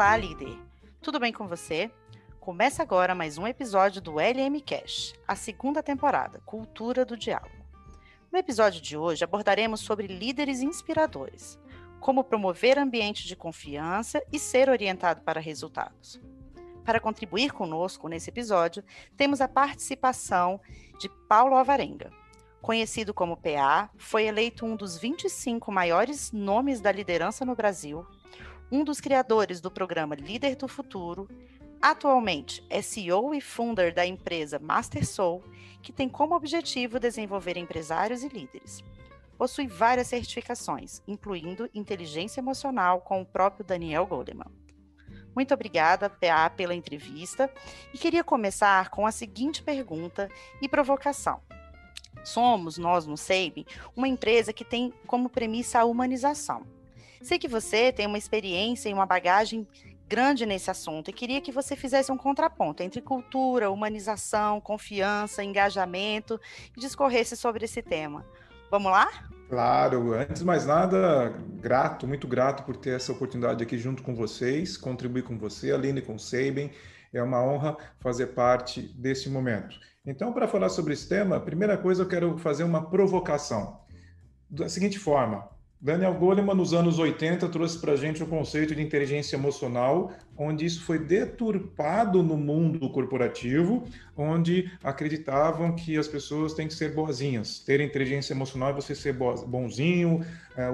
Olá, líder! Tudo bem com você? Começa agora mais um episódio do LM Cash, a segunda temporada, Cultura do Diálogo. No episódio de hoje abordaremos sobre líderes inspiradores, como promover ambiente de confiança e ser orientado para resultados. Para contribuir conosco nesse episódio, temos a participação de Paulo Alvarenga. Conhecido como PA, foi eleito um dos 25 maiores nomes da liderança no Brasil um dos criadores do programa Líder do Futuro, atualmente é CEO e founder da empresa Master Soul, que tem como objetivo desenvolver empresários e líderes. Possui várias certificações, incluindo inteligência emocional com o próprio Daniel Goleman. Muito obrigada, PA, pela entrevista e queria começar com a seguinte pergunta e provocação. Somos, nós no SEIB, uma empresa que tem como premissa a humanização Sei que você tem uma experiência e uma bagagem grande nesse assunto e queria que você fizesse um contraponto entre cultura, humanização, confiança, engajamento e discorresse sobre esse tema. Vamos lá? Claro, antes de mais nada, grato, muito grato por ter essa oportunidade aqui junto com vocês, contribuir com você, Aline com Sabem. É uma honra fazer parte desse momento. Então, para falar sobre esse tema, a primeira coisa eu quero fazer uma provocação. Da seguinte forma: Daniel Goleman, nos anos 80, trouxe para a gente o conceito de inteligência emocional, onde isso foi deturpado no mundo corporativo, onde acreditavam que as pessoas têm que ser boazinhas. Ter inteligência emocional é você ser bonzinho, é,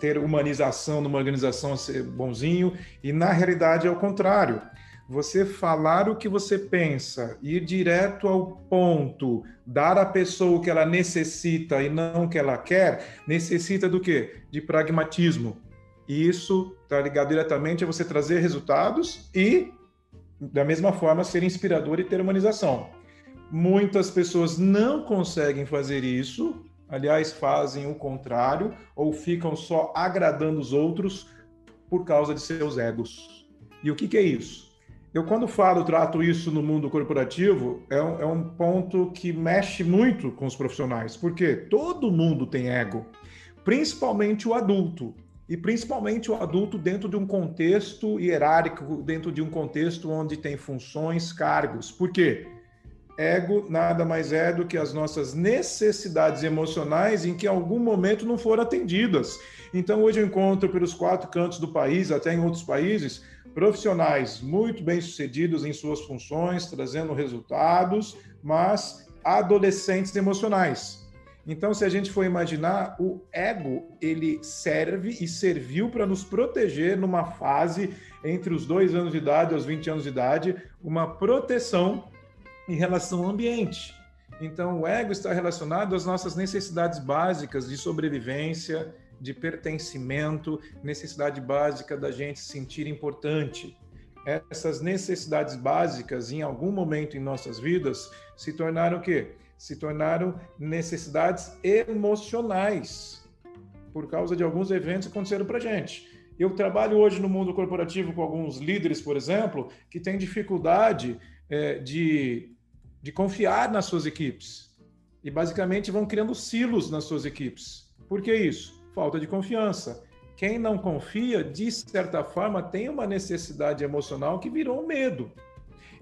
ter humanização numa organização é ser bonzinho, e na realidade é o contrário você falar o que você pensa, ir direto ao ponto, dar à pessoa o que ela necessita e não o que ela quer, necessita do quê? De pragmatismo. E isso está ligado diretamente a você trazer resultados e, da mesma forma, ser inspirador e ter humanização. Muitas pessoas não conseguem fazer isso, aliás, fazem o contrário, ou ficam só agradando os outros por causa de seus egos. E o que, que é isso? Eu, quando falo, trato isso no mundo corporativo, é um, é um ponto que mexe muito com os profissionais, porque todo mundo tem ego, principalmente o adulto. E principalmente o adulto dentro de um contexto hierárquico, dentro de um contexto onde tem funções, cargos. Por quê? Ego nada mais é do que as nossas necessidades emocionais em que em algum momento não foram atendidas. Então, hoje eu encontro pelos quatro cantos do país, até em outros países, profissionais muito bem-sucedidos em suas funções, trazendo resultados, mas adolescentes emocionais. Então, se a gente for imaginar, o ego ele serve e serviu para nos proteger numa fase entre os dois anos de idade e os 20 anos de idade, uma proteção em relação ao ambiente. Então, o ego está relacionado às nossas necessidades básicas de sobrevivência, de pertencimento, necessidade básica da gente se sentir importante. Essas necessidades básicas, em algum momento em nossas vidas, se tornaram o quê? Se tornaram necessidades emocionais, por causa de alguns eventos que aconteceram para gente. Eu trabalho hoje no mundo corporativo com alguns líderes, por exemplo, que têm dificuldade é, de, de confiar nas suas equipes. E basicamente vão criando silos nas suas equipes. Por que isso? Falta de confiança. Quem não confia, de certa forma, tem uma necessidade emocional que virou um medo.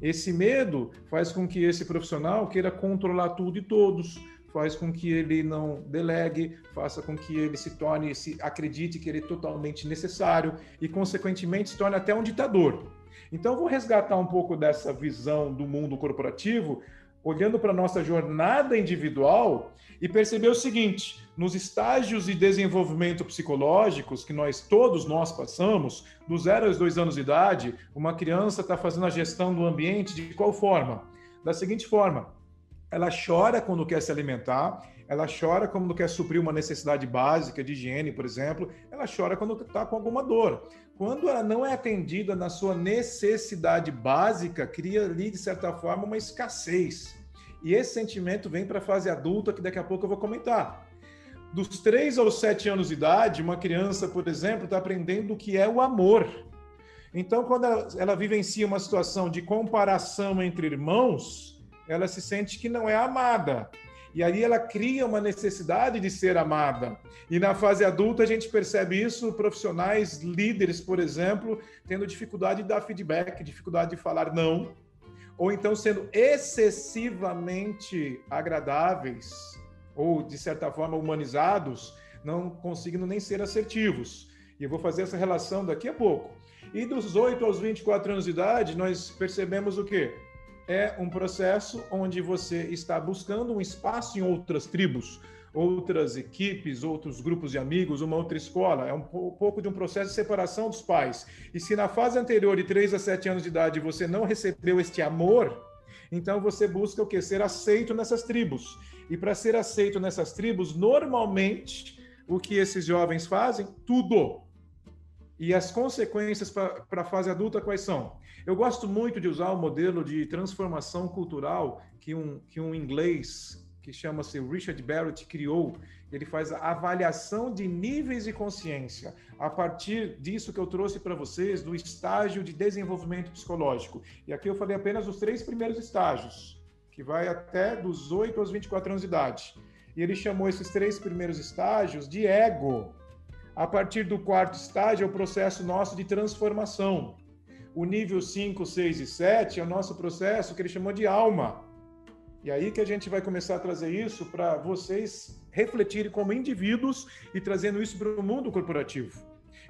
Esse medo faz com que esse profissional queira controlar tudo e todos, faz com que ele não delegue, faça com que ele se torne, se acredite que ele é totalmente necessário e, consequentemente, se torne até um ditador. Então, vou resgatar um pouco dessa visão do mundo corporativo olhando para a nossa jornada individual e perceber o seguinte: nos estágios de desenvolvimento psicológicos que nós todos nós passamos, dos 0 aos 2 anos de idade, uma criança está fazendo a gestão do ambiente de qual forma? Da seguinte forma: ela chora quando quer se alimentar, ela chora quando quer suprir uma necessidade básica de higiene, por exemplo, ela chora quando está com alguma dor. Quando ela não é atendida na sua necessidade básica, cria ali, de certa forma, uma escassez. E esse sentimento vem para a fase adulta, que daqui a pouco eu vou comentar. Dos 3 aos 7 anos de idade, uma criança, por exemplo, está aprendendo o que é o amor. Então, quando ela, ela vivencia uma situação de comparação entre irmãos, ela se sente que não é amada. E aí ela cria uma necessidade de ser amada. E na fase adulta a gente percebe isso, profissionais, líderes, por exemplo, tendo dificuldade de dar feedback, dificuldade de falar não, ou então sendo excessivamente agradáveis ou de certa forma humanizados, não conseguindo nem ser assertivos. E eu vou fazer essa relação daqui a pouco. E dos 8 aos 24 anos de idade, nós percebemos o quê? É um processo onde você está buscando um espaço em outras tribos, outras equipes, outros grupos de amigos, uma outra escola. É um pouco de um processo de separação dos pais. E se na fase anterior, de 3 a 7 anos de idade, você não recebeu este amor, então você busca o que? Ser aceito nessas tribos. E para ser aceito nessas tribos, normalmente, o que esses jovens fazem? Tudo. E as consequências para a fase adulta quais são? Eu gosto muito de usar o modelo de transformação cultural que um, que um inglês que chama-se Richard Barrett criou. Ele faz a avaliação de níveis de consciência a partir disso que eu trouxe para vocês do estágio de desenvolvimento psicológico. E aqui eu falei apenas os três primeiros estágios, que vai até dos 8 aos 24 anos de idade. E ele chamou esses três primeiros estágios de ego. A partir do quarto estágio é o processo nosso de transformação. O nível 5, 6 e 7 é o nosso processo que ele chamou de alma. E aí que a gente vai começar a trazer isso para vocês refletirem como indivíduos e trazendo isso para o mundo corporativo.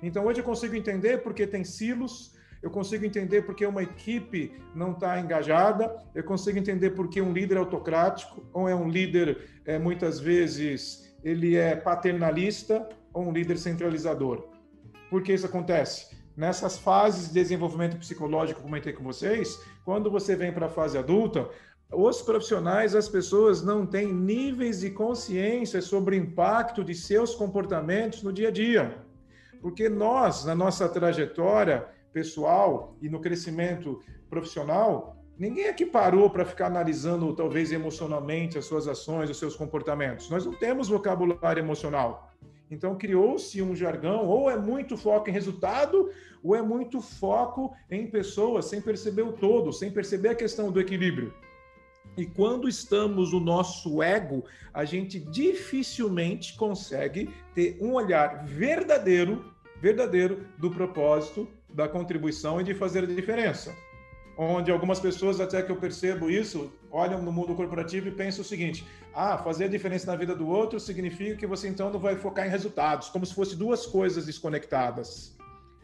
Então hoje eu consigo entender porque tem silos, eu consigo entender porque uma equipe não está engajada, eu consigo entender porque um líder autocrático, ou é um líder, é, muitas vezes, ele é paternalista, ou um líder centralizador. Por que isso acontece? nessas fases de desenvolvimento psicológico que comentei com vocês, quando você vem para a fase adulta, os profissionais, as pessoas não têm níveis de consciência sobre o impacto de seus comportamentos no dia a dia. Porque nós, na nossa trajetória pessoal e no crescimento profissional, ninguém aqui parou para ficar analisando, talvez emocionalmente, as suas ações, os seus comportamentos. Nós não temos vocabulário emocional. Então criou-se um jargão, ou é muito foco em resultado, ou é muito foco em pessoas, sem perceber o todo, sem perceber a questão do equilíbrio. E quando estamos no nosso ego, a gente dificilmente consegue ter um olhar verdadeiro, verdadeiro do propósito, da contribuição e de fazer a diferença onde algumas pessoas, até que eu percebo isso, olham no mundo corporativo e pensam o seguinte: ah, fazer a diferença na vida do outro significa que você então não vai focar em resultados, como se fossem duas coisas desconectadas.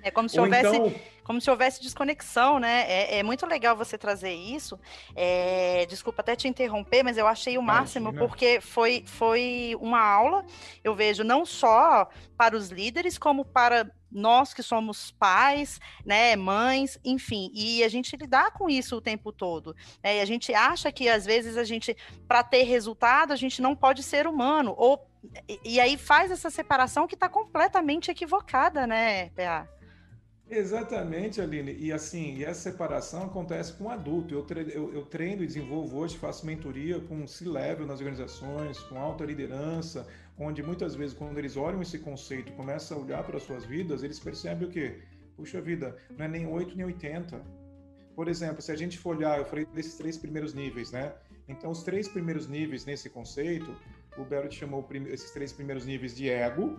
É como se, houvesse, então... como se houvesse desconexão, né? É, é muito legal você trazer isso. É, desculpa até te interromper, mas eu achei o máximo, Imagina. porque foi, foi uma aula, eu vejo, não só para os líderes, como para nós que somos pais, né, mães, enfim, e a gente lidar com isso o tempo todo. Né, e a gente acha que às vezes a gente, para ter resultado, a gente não pode ser humano, ou e, aí faz essa separação que está completamente equivocada, né, PA? Exatamente, Aline. E assim, e essa separação acontece com o adulto. Eu, tre eu, eu, treino e desenvolvo hoje, faço mentoria com C-level nas organizações, com alta liderança, onde muitas vezes, quando eles olham esse conceito começam a olhar para as suas vidas, eles percebem o quê? Puxa vida, não é nem 8 nem 80. Por exemplo, se a gente for olhar, eu falei desses três primeiros níveis, né? Então, os três primeiros níveis nesse conceito, o Barrett chamou esses três primeiros níveis de ego,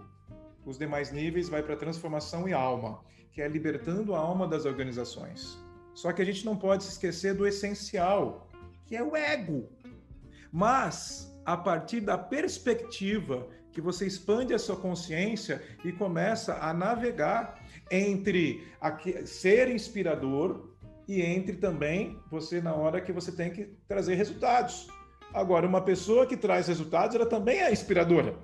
os demais níveis vai para transformação e alma que é libertando a alma das organizações. Só que a gente não pode se esquecer do essencial, que é o ego. Mas, a partir da perspectiva que você expande a sua consciência e começa a navegar entre ser inspirador e entre também você na hora que você tem que trazer resultados. Agora, uma pessoa que traz resultados, ela também é inspiradora.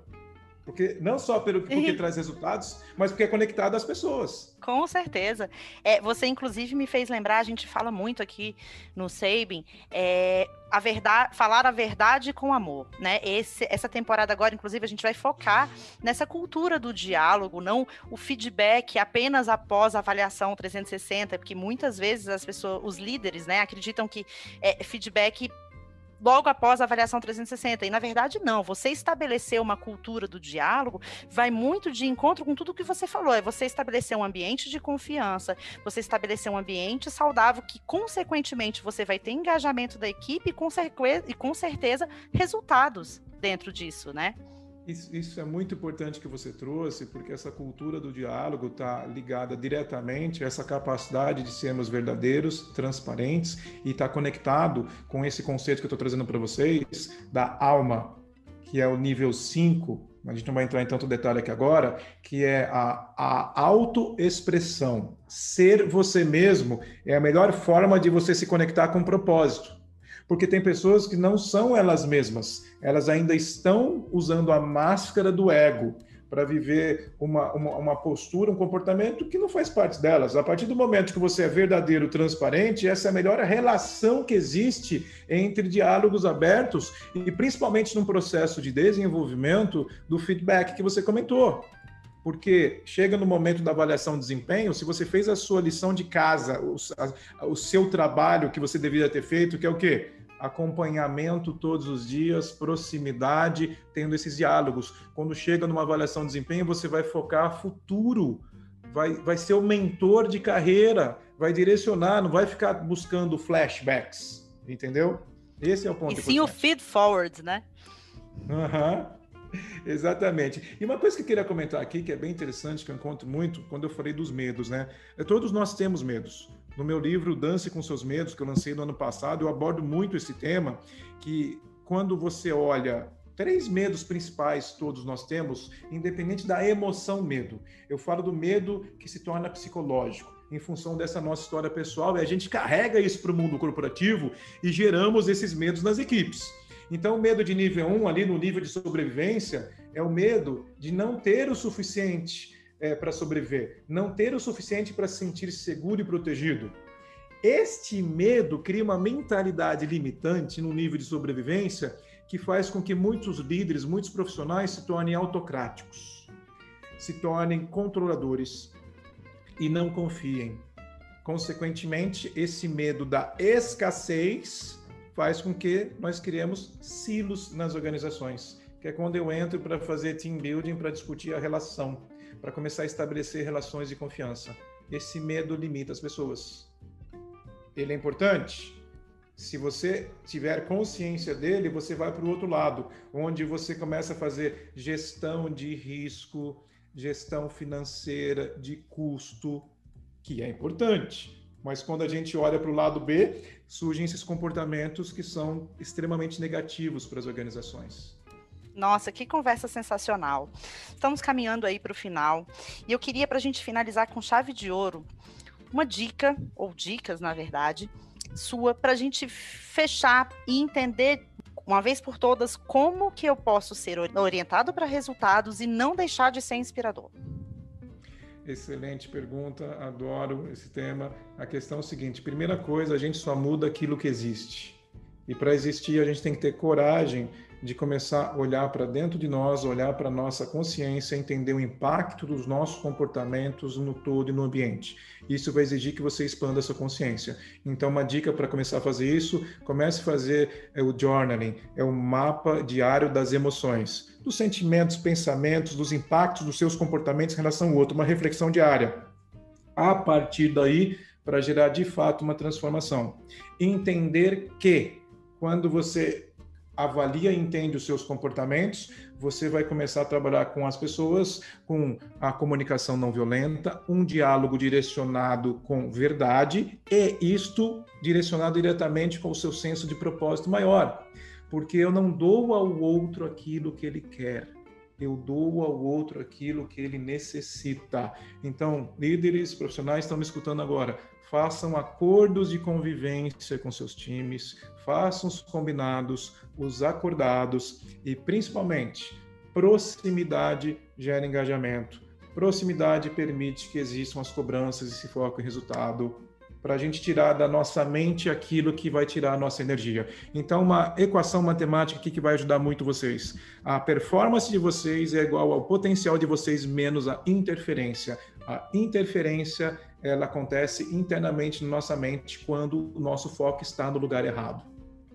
Porque não só pelo porque traz resultados, mas porque é conectado às pessoas. Com certeza. É, você, inclusive, me fez lembrar, a gente fala muito aqui no Sabin, é, a verdade, falar a verdade com amor, né? Esse, essa temporada agora, inclusive, a gente vai focar nessa cultura do diálogo, não o feedback apenas após a avaliação 360, porque muitas vezes as pessoas, os líderes, né, acreditam que é, feedback logo após a avaliação 360. E na verdade, não. Você estabelecer uma cultura do diálogo vai muito de encontro com tudo que você falou. É você estabelecer um ambiente de confiança, você estabelecer um ambiente saudável que, consequentemente, você vai ter engajamento da equipe e com, e com certeza resultados. dentro disso, né? Isso, isso, é muito importante que você trouxe, porque essa cultura do diálogo está ligada diretamente a essa capacidade de sermos verdadeiros, transparentes e está conectado com esse conceito que eu estou trazendo para vocês da alma, que é o nível 5. A gente não vai entrar em tanto detalhe aqui agora, que é a, a autoexpressão. Ser você mesmo é a melhor forma de você se conectar com o propósito porque tem pessoas que não são elas mesmas, elas ainda estão usando a máscara do ego para viver uma, uma, uma, postura, um comportamento que não faz parte delas. A partir do momento que você é verdadeiro, transparente, essa é a melhor relação que existe entre diálogos abertos e principalmente num processo de desenvolvimento do feedback que você comentou. Porque chega no momento da avaliação de desempenho, se você fez a sua lição de casa, o, a, o seu trabalho que você deveria ter feito, que é o quê? Acompanhamento todos os dias, proximidade, tendo esses diálogos. Quando chega numa avaliação de desempenho, você vai focar futuro, vai, vai ser o mentor de carreira, vai direcionar, não vai ficar buscando flashbacks, entendeu? Esse é o ponto. E sim o feed forward, né? Aham. Uhum. Exatamente. E uma coisa que eu queria comentar aqui, que é bem interessante, que eu encontro muito quando eu falei dos medos, né? É, todos nós temos medos. No meu livro Dance com Seus Medos, que eu lancei no ano passado, eu abordo muito esse tema, que quando você olha três medos principais todos nós temos, independente da emoção medo. Eu falo do medo que se torna psicológico, em função dessa nossa história pessoal, e a gente carrega isso para o mundo corporativo e geramos esses medos nas equipes. Então, o medo de nível 1, ali no nível de sobrevivência, é o medo de não ter o suficiente é, para sobreviver, não ter o suficiente para se sentir seguro e protegido. Este medo cria uma mentalidade limitante no nível de sobrevivência que faz com que muitos líderes, muitos profissionais se tornem autocráticos, se tornem controladores e não confiem. Consequentemente, esse medo da escassez faz com que nós criemos silos nas organizações, que é quando eu entro para fazer team building, para discutir a relação para começar a estabelecer relações de confiança. Esse medo limita as pessoas. Ele é importante. Se você tiver consciência dele, você vai para o outro lado, onde você começa a fazer gestão de risco, gestão financeira, de custo, que é importante. Mas quando a gente olha para o lado B, surgem esses comportamentos que são extremamente negativos para as organizações. Nossa, que conversa sensacional. Estamos caminhando aí para o final. E eu queria, para a gente finalizar com chave de ouro, uma dica, ou dicas, na verdade, sua, para a gente fechar e entender, uma vez por todas, como que eu posso ser orientado para resultados e não deixar de ser inspirador. Excelente pergunta, adoro esse tema. A questão é o seguinte: primeira coisa, a gente só muda aquilo que existe. E para existir, a gente tem que ter coragem de começar a olhar para dentro de nós, olhar para a nossa consciência, entender o impacto dos nossos comportamentos no todo e no ambiente. Isso vai exigir que você expanda a sua consciência. Então, uma dica para começar a fazer isso, comece a fazer é o journaling, é o mapa diário das emoções, dos sentimentos, pensamentos, dos impactos dos seus comportamentos em relação ao outro, uma reflexão diária. A partir daí, para gerar de fato uma transformação. Entender que quando você avalia e entende os seus comportamentos, você vai começar a trabalhar com as pessoas com a comunicação não violenta, um diálogo direcionado com verdade e isto direcionado diretamente com o seu senso de propósito maior. Porque eu não dou ao outro aquilo que ele quer, eu dou ao outro aquilo que ele necessita. Então, líderes profissionais estão me escutando agora façam acordos de convivência com seus times, façam os combinados, os acordados e, principalmente, proximidade gera engajamento. Proximidade permite que existam as cobranças e se foque em resultado para a gente tirar da nossa mente aquilo que vai tirar a nossa energia. Então, uma equação matemática aqui que vai ajudar muito vocês. A performance de vocês é igual ao potencial de vocês menos a interferência. A interferência ela acontece internamente na nossa mente quando o nosso foco está no lugar errado.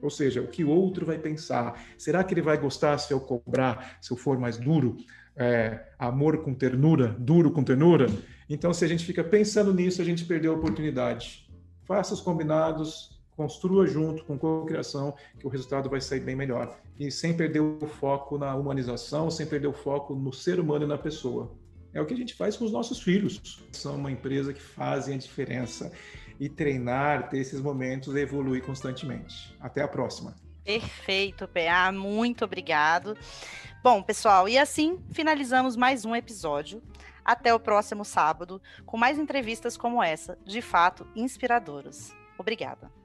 Ou seja, o que o outro vai pensar. Será que ele vai gostar se eu cobrar, se eu for mais duro? É, amor com ternura, duro com ternura? Então, se a gente fica pensando nisso, a gente perdeu a oportunidade. Faça os combinados, construa junto com co-criação, que o resultado vai sair bem melhor. E sem perder o foco na humanização, sem perder o foco no ser humano e na pessoa. É o que a gente faz com os nossos filhos. São uma empresa que fazem a diferença. E treinar, ter esses momentos, evoluir constantemente. Até a próxima. Perfeito, PA. Muito obrigado. Bom, pessoal, e assim finalizamos mais um episódio. Até o próximo sábado, com mais entrevistas como essa, de fato inspiradoras. Obrigada.